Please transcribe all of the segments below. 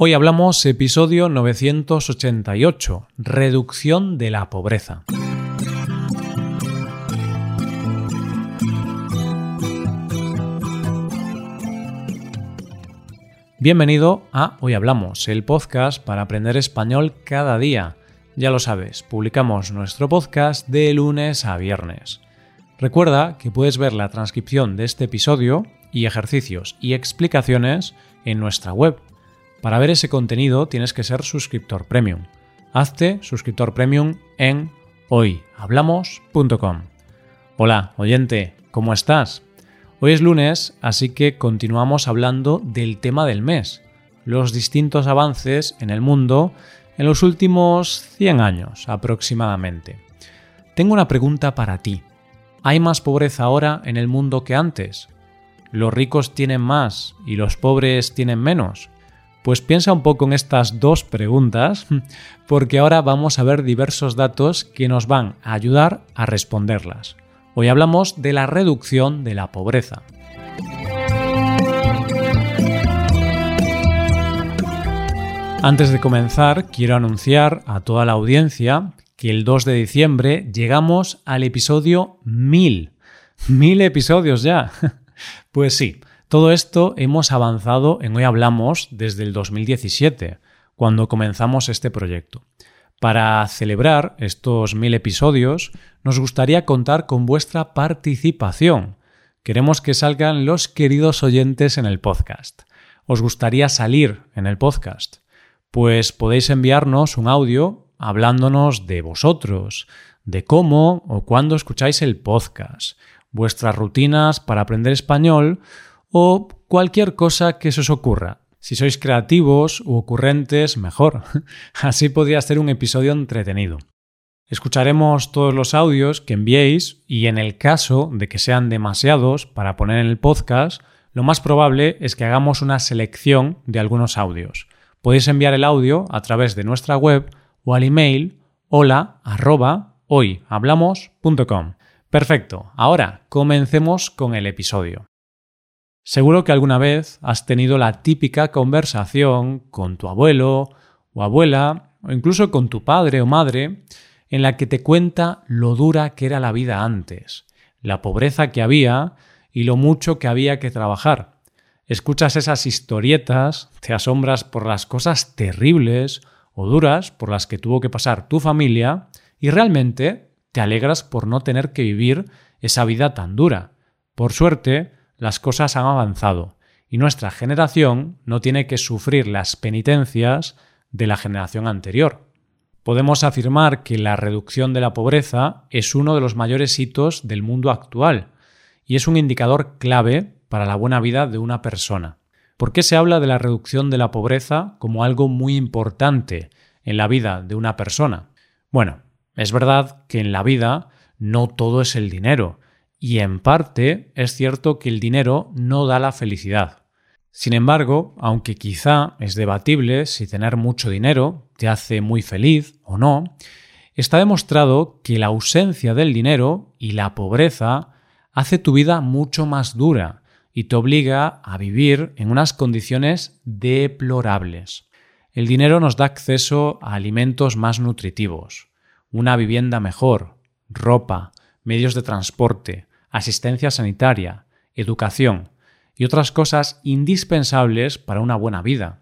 Hoy hablamos episodio 988, reducción de la pobreza. Bienvenido a Hoy Hablamos, el podcast para aprender español cada día. Ya lo sabes, publicamos nuestro podcast de lunes a viernes. Recuerda que puedes ver la transcripción de este episodio y ejercicios y explicaciones en nuestra web para ver ese contenido tienes que ser suscriptor premium. Hazte suscriptor premium en hoyhablamos.com. Hola, oyente, ¿cómo estás? Hoy es lunes, así que continuamos hablando del tema del mes, los distintos avances en el mundo en los últimos 100 años aproximadamente. Tengo una pregunta para ti. ¿Hay más pobreza ahora en el mundo que antes? ¿Los ricos tienen más y los pobres tienen menos? Pues piensa un poco en estas dos preguntas, porque ahora vamos a ver diversos datos que nos van a ayudar a responderlas. Hoy hablamos de la reducción de la pobreza. Antes de comenzar, quiero anunciar a toda la audiencia que el 2 de diciembre llegamos al episodio 1000. ¡Mil episodios ya! Pues sí, todo esto hemos avanzado en Hoy Hablamos desde el 2017, cuando comenzamos este proyecto. Para celebrar estos mil episodios, nos gustaría contar con vuestra participación. Queremos que salgan los queridos oyentes en el podcast. ¿Os gustaría salir en el podcast? Pues podéis enviarnos un audio hablándonos de vosotros, de cómo o cuándo escucháis el podcast, vuestras rutinas para aprender español o cualquier cosa que se os ocurra. Si sois creativos u ocurrentes, mejor. Así podría ser un episodio entretenido. Escucharemos todos los audios que enviéis y en el caso de que sean demasiados para poner en el podcast, lo más probable es que hagamos una selección de algunos audios. Podéis enviar el audio a través de nuestra web o al email hola. Perfecto, ahora comencemos con el episodio. Seguro que alguna vez has tenido la típica conversación con tu abuelo o abuela, o incluso con tu padre o madre, en la que te cuenta lo dura que era la vida antes, la pobreza que había y lo mucho que había que trabajar. Escuchas esas historietas, te asombras por las cosas terribles o duras por las que tuvo que pasar tu familia y realmente te alegras por no tener que vivir esa vida tan dura. Por suerte, las cosas han avanzado y nuestra generación no tiene que sufrir las penitencias de la generación anterior. Podemos afirmar que la reducción de la pobreza es uno de los mayores hitos del mundo actual y es un indicador clave para la buena vida de una persona. ¿Por qué se habla de la reducción de la pobreza como algo muy importante en la vida de una persona? Bueno, es verdad que en la vida no todo es el dinero, y en parte es cierto que el dinero no da la felicidad. Sin embargo, aunque quizá es debatible si tener mucho dinero te hace muy feliz o no, está demostrado que la ausencia del dinero y la pobreza hace tu vida mucho más dura y te obliga a vivir en unas condiciones deplorables. El dinero nos da acceso a alimentos más nutritivos, una vivienda mejor, ropa, medios de transporte, asistencia sanitaria, educación y otras cosas indispensables para una buena vida.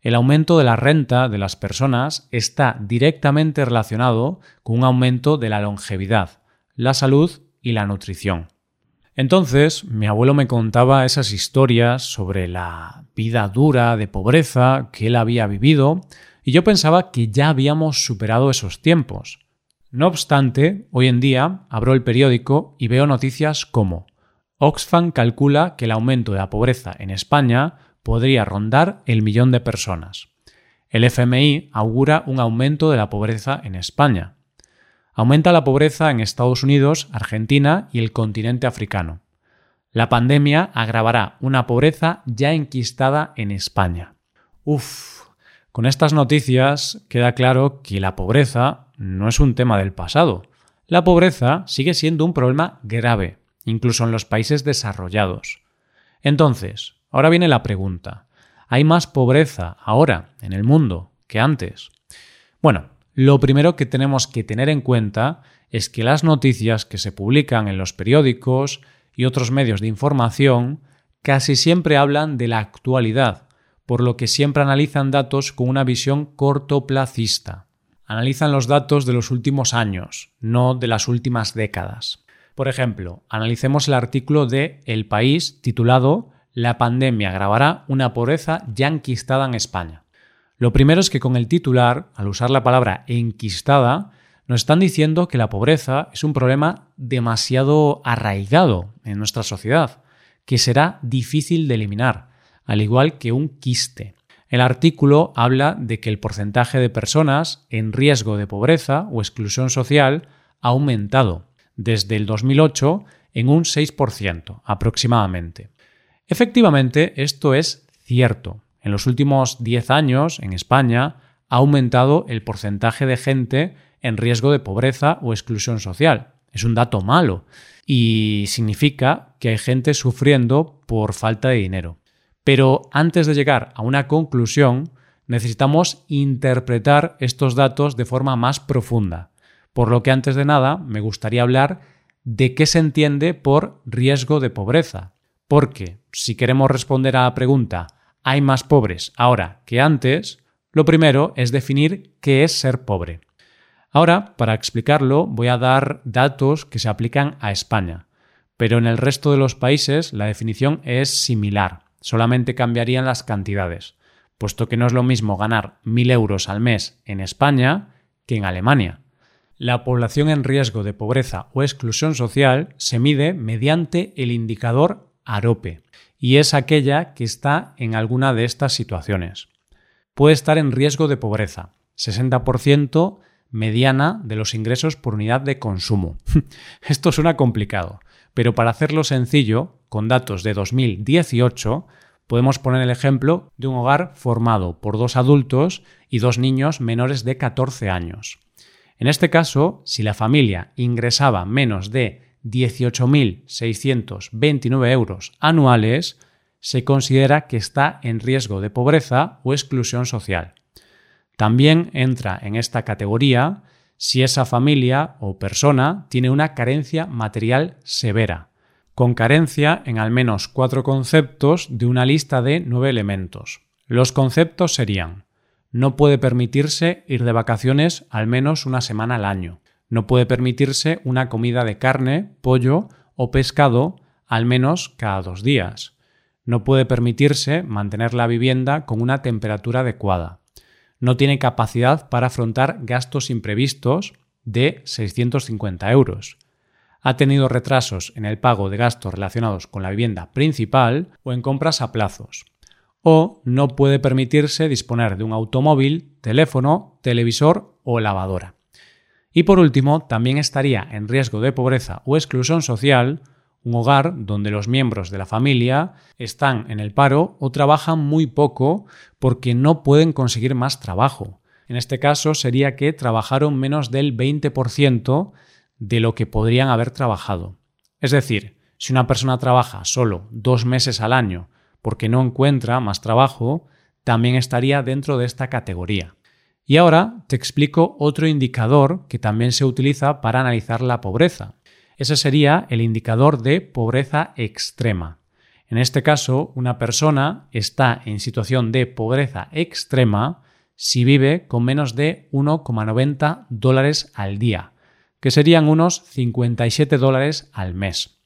El aumento de la renta de las personas está directamente relacionado con un aumento de la longevidad, la salud y la nutrición. Entonces, mi abuelo me contaba esas historias sobre la vida dura de pobreza que él había vivido, y yo pensaba que ya habíamos superado esos tiempos. No obstante, hoy en día abro el periódico y veo noticias como Oxfam calcula que el aumento de la pobreza en España podría rondar el millón de personas. El FMI augura un aumento de la pobreza en España. Aumenta la pobreza en Estados Unidos, Argentina y el continente africano. La pandemia agravará una pobreza ya enquistada en España. Uf, con estas noticias queda claro que la pobreza no es un tema del pasado. La pobreza sigue siendo un problema grave, incluso en los países desarrollados. Entonces, ahora viene la pregunta. ¿Hay más pobreza ahora en el mundo que antes? Bueno, lo primero que tenemos que tener en cuenta es que las noticias que se publican en los periódicos y otros medios de información casi siempre hablan de la actualidad, por lo que siempre analizan datos con una visión cortoplacista. Analizan los datos de los últimos años, no de las últimas décadas. Por ejemplo, analicemos el artículo de El País titulado La pandemia grabará una pobreza ya enquistada en España. Lo primero es que con el titular, al usar la palabra enquistada, nos están diciendo que la pobreza es un problema demasiado arraigado en nuestra sociedad, que será difícil de eliminar, al igual que un quiste. El artículo habla de que el porcentaje de personas en riesgo de pobreza o exclusión social ha aumentado desde el 2008 en un 6% aproximadamente. Efectivamente, esto es cierto, en los últimos 10 años, en España, ha aumentado el porcentaje de gente en riesgo de pobreza o exclusión social. Es un dato malo y significa que hay gente sufriendo por falta de dinero. Pero antes de llegar a una conclusión, necesitamos interpretar estos datos de forma más profunda. Por lo que antes de nada me gustaría hablar de qué se entiende por riesgo de pobreza. Porque si queremos responder a la pregunta hay más pobres ahora que antes, lo primero es definir qué es ser pobre. Ahora, para explicarlo, voy a dar datos que se aplican a España, pero en el resto de los países la definición es similar, solamente cambiarían las cantidades, puesto que no es lo mismo ganar 1.000 euros al mes en España que en Alemania. La población en riesgo de pobreza o exclusión social se mide mediante el indicador AROPE, y es aquella que está en alguna de estas situaciones. Puede estar en riesgo de pobreza, 60% mediana de los ingresos por unidad de consumo. Esto suena complicado, pero para hacerlo sencillo, con datos de 2018, podemos poner el ejemplo de un hogar formado por dos adultos y dos niños menores de 14 años. En este caso, si la familia ingresaba menos de 18.629 euros anuales, se considera que está en riesgo de pobreza o exclusión social. También entra en esta categoría si esa familia o persona tiene una carencia material severa, con carencia en al menos cuatro conceptos de una lista de nueve elementos. Los conceptos serían no puede permitirse ir de vacaciones al menos una semana al año. No puede permitirse una comida de carne, pollo o pescado al menos cada dos días. No puede permitirse mantener la vivienda con una temperatura adecuada. No tiene capacidad para afrontar gastos imprevistos de 650 euros. Ha tenido retrasos en el pago de gastos relacionados con la vivienda principal o en compras a plazos. O no puede permitirse disponer de un automóvil, teléfono, televisor o lavadora. Y por último, también estaría en riesgo de pobreza o exclusión social un hogar donde los miembros de la familia están en el paro o trabajan muy poco porque no pueden conseguir más trabajo. En este caso sería que trabajaron menos del 20% de lo que podrían haber trabajado. Es decir, si una persona trabaja solo dos meses al año porque no encuentra más trabajo, también estaría dentro de esta categoría. Y ahora te explico otro indicador que también se utiliza para analizar la pobreza. Ese sería el indicador de pobreza extrema. En este caso, una persona está en situación de pobreza extrema si vive con menos de 1,90 dólares al día, que serían unos 57 dólares al mes.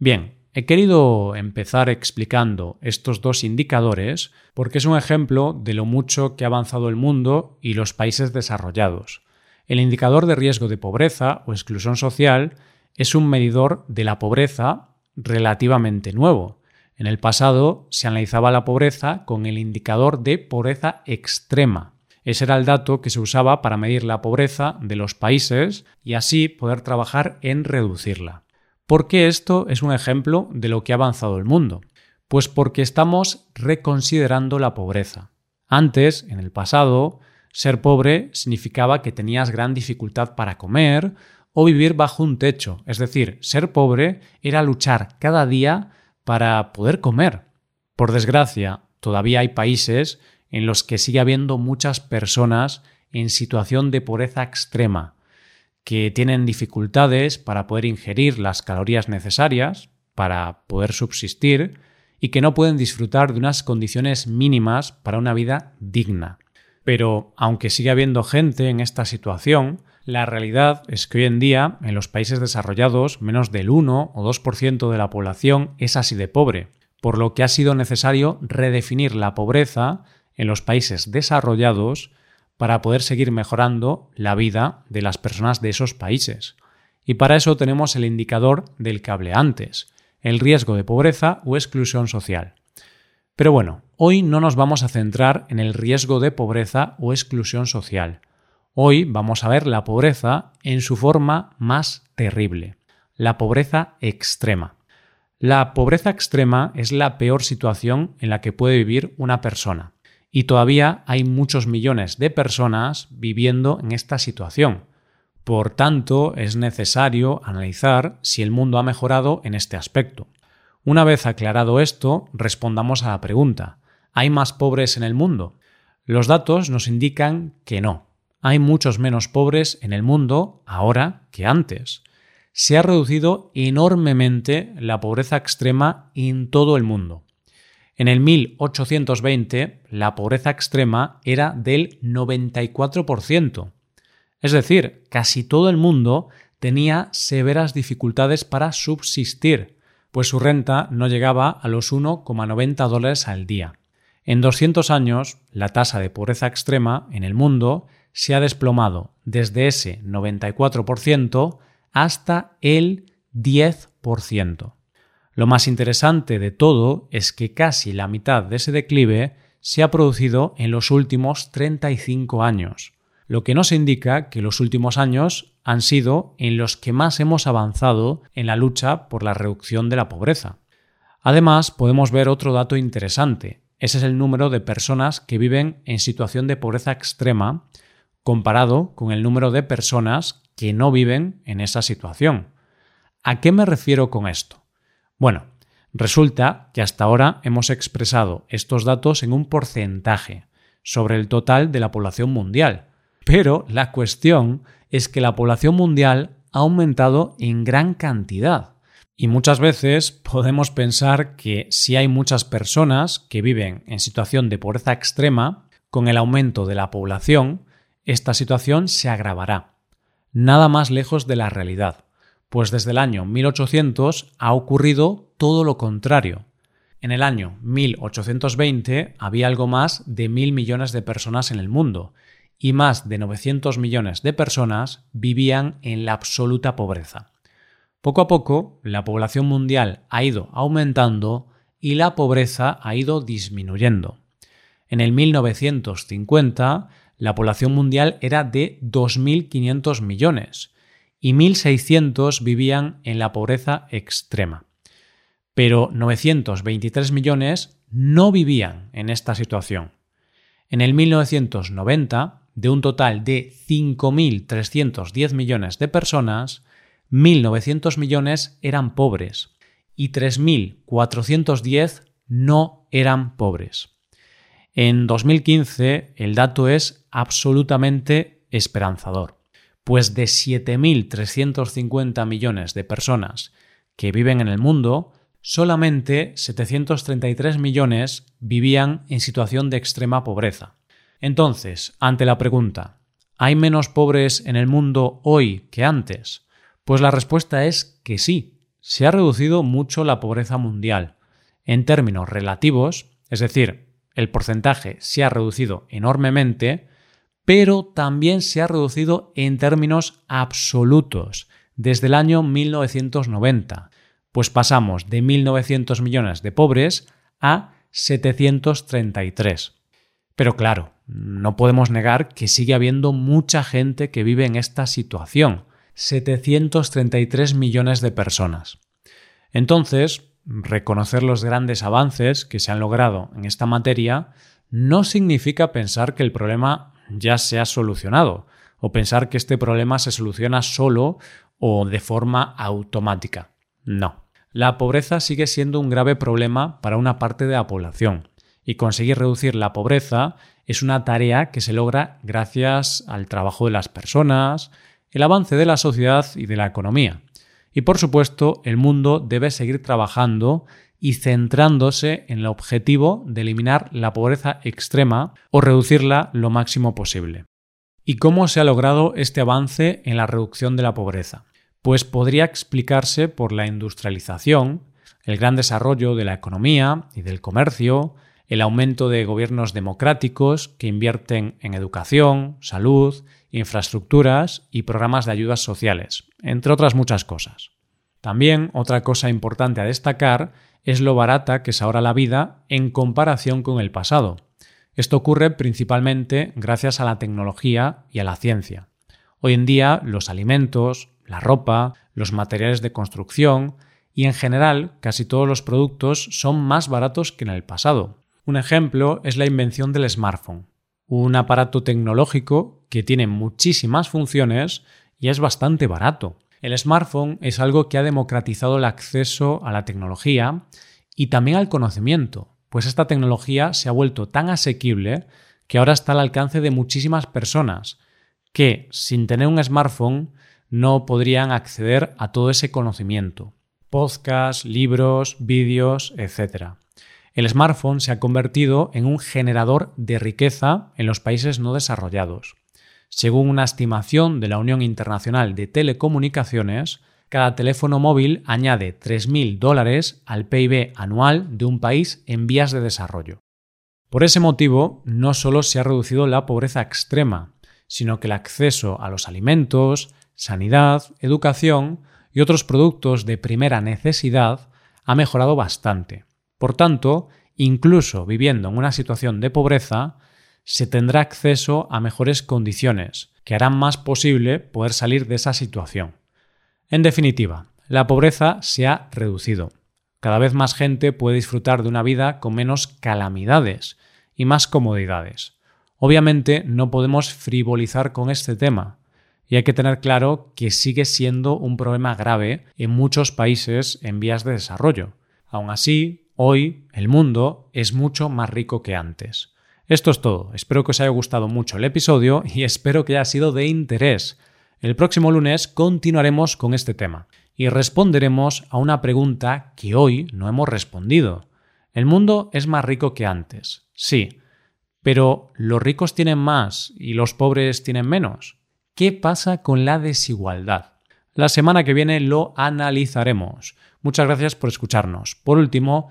Bien, He querido empezar explicando estos dos indicadores porque es un ejemplo de lo mucho que ha avanzado el mundo y los países desarrollados. El indicador de riesgo de pobreza o exclusión social es un medidor de la pobreza relativamente nuevo. En el pasado se analizaba la pobreza con el indicador de pobreza extrema. Ese era el dato que se usaba para medir la pobreza de los países y así poder trabajar en reducirla. ¿Por qué esto es un ejemplo de lo que ha avanzado el mundo? Pues porque estamos reconsiderando la pobreza. Antes, en el pasado, ser pobre significaba que tenías gran dificultad para comer o vivir bajo un techo. Es decir, ser pobre era luchar cada día para poder comer. Por desgracia, todavía hay países en los que sigue habiendo muchas personas en situación de pobreza extrema, que tienen dificultades para poder ingerir las calorías necesarias para poder subsistir y que no pueden disfrutar de unas condiciones mínimas para una vida digna. Pero aunque sigue habiendo gente en esta situación, la realidad es que hoy en día en los países desarrollados menos del 1 o 2% de la población es así de pobre, por lo que ha sido necesario redefinir la pobreza en los países desarrollados para poder seguir mejorando la vida de las personas de esos países. Y para eso tenemos el indicador del que hablé antes, el riesgo de pobreza o exclusión social. Pero bueno, hoy no nos vamos a centrar en el riesgo de pobreza o exclusión social. Hoy vamos a ver la pobreza en su forma más terrible, la pobreza extrema. La pobreza extrema es la peor situación en la que puede vivir una persona. Y todavía hay muchos millones de personas viviendo en esta situación. Por tanto, es necesario analizar si el mundo ha mejorado en este aspecto. Una vez aclarado esto, respondamos a la pregunta, ¿hay más pobres en el mundo? Los datos nos indican que no. Hay muchos menos pobres en el mundo ahora que antes. Se ha reducido enormemente la pobreza extrema en todo el mundo. En el 1820 la pobreza extrema era del 94%. Es decir, casi todo el mundo tenía severas dificultades para subsistir, pues su renta no llegaba a los 1,90 dólares al día. En 200 años, la tasa de pobreza extrema en el mundo se ha desplomado desde ese 94% hasta el 10%. Lo más interesante de todo es que casi la mitad de ese declive se ha producido en los últimos 35 años, lo que nos indica que los últimos años han sido en los que más hemos avanzado en la lucha por la reducción de la pobreza. Además, podemos ver otro dato interesante. Ese es el número de personas que viven en situación de pobreza extrema comparado con el número de personas que no viven en esa situación. ¿A qué me refiero con esto? Bueno, resulta que hasta ahora hemos expresado estos datos en un porcentaje sobre el total de la población mundial, pero la cuestión es que la población mundial ha aumentado en gran cantidad. Y muchas veces podemos pensar que si hay muchas personas que viven en situación de pobreza extrema, con el aumento de la población, esta situación se agravará. Nada más lejos de la realidad pues desde el año 1800 ha ocurrido todo lo contrario. En el año 1820 había algo más de mil millones de personas en el mundo y más de 900 millones de personas vivían en la absoluta pobreza. Poco a poco, la población mundial ha ido aumentando y la pobreza ha ido disminuyendo. En el 1950, la población mundial era de 2.500 millones y 1.600 vivían en la pobreza extrema. Pero 923 millones no vivían en esta situación. En el 1990, de un total de 5.310 millones de personas, 1.900 millones eran pobres y 3.410 no eran pobres. En 2015 el dato es absolutamente esperanzador pues de 7.350 millones de personas que viven en el mundo, solamente 733 millones vivían en situación de extrema pobreza. Entonces, ante la pregunta, ¿hay menos pobres en el mundo hoy que antes? Pues la respuesta es que sí, se ha reducido mucho la pobreza mundial. En términos relativos, es decir, el porcentaje se ha reducido enormemente, pero también se ha reducido en términos absolutos desde el año 1990, pues pasamos de 1.900 millones de pobres a 733. Pero claro, no podemos negar que sigue habiendo mucha gente que vive en esta situación, 733 millones de personas. Entonces, reconocer los grandes avances que se han logrado en esta materia no significa pensar que el problema ya se ha solucionado, o pensar que este problema se soluciona solo o de forma automática. No. La pobreza sigue siendo un grave problema para una parte de la población, y conseguir reducir la pobreza es una tarea que se logra gracias al trabajo de las personas, el avance de la sociedad y de la economía. Y por supuesto, el mundo debe seguir trabajando y centrándose en el objetivo de eliminar la pobreza extrema o reducirla lo máximo posible. ¿Y cómo se ha logrado este avance en la reducción de la pobreza? Pues podría explicarse por la industrialización, el gran desarrollo de la economía y del comercio, el aumento de gobiernos democráticos que invierten en educación, salud, infraestructuras y programas de ayudas sociales, entre otras muchas cosas. También otra cosa importante a destacar es lo barata que es ahora la vida en comparación con el pasado. Esto ocurre principalmente gracias a la tecnología y a la ciencia. Hoy en día los alimentos, la ropa, los materiales de construcción y en general casi todos los productos son más baratos que en el pasado. Un ejemplo es la invención del smartphone, un aparato tecnológico que tiene muchísimas funciones y es bastante barato. El smartphone es algo que ha democratizado el acceso a la tecnología y también al conocimiento, pues esta tecnología se ha vuelto tan asequible que ahora está al alcance de muchísimas personas que, sin tener un smartphone, no podrían acceder a todo ese conocimiento. Podcasts, libros, vídeos, etc el smartphone se ha convertido en un generador de riqueza en los países no desarrollados. Según una estimación de la Unión Internacional de Telecomunicaciones, cada teléfono móvil añade 3.000 dólares al PIB anual de un país en vías de desarrollo. Por ese motivo, no solo se ha reducido la pobreza extrema, sino que el acceso a los alimentos, sanidad, educación y otros productos de primera necesidad ha mejorado bastante. Por tanto, incluso viviendo en una situación de pobreza, se tendrá acceso a mejores condiciones, que harán más posible poder salir de esa situación. En definitiva, la pobreza se ha reducido. Cada vez más gente puede disfrutar de una vida con menos calamidades y más comodidades. Obviamente no podemos frivolizar con este tema, y hay que tener claro que sigue siendo un problema grave en muchos países en vías de desarrollo. Aún así, Hoy el mundo es mucho más rico que antes. Esto es todo. Espero que os haya gustado mucho el episodio y espero que haya sido de interés. El próximo lunes continuaremos con este tema y responderemos a una pregunta que hoy no hemos respondido. El mundo es más rico que antes, sí, pero ¿los ricos tienen más y los pobres tienen menos? ¿Qué pasa con la desigualdad? La semana que viene lo analizaremos. Muchas gracias por escucharnos. Por último,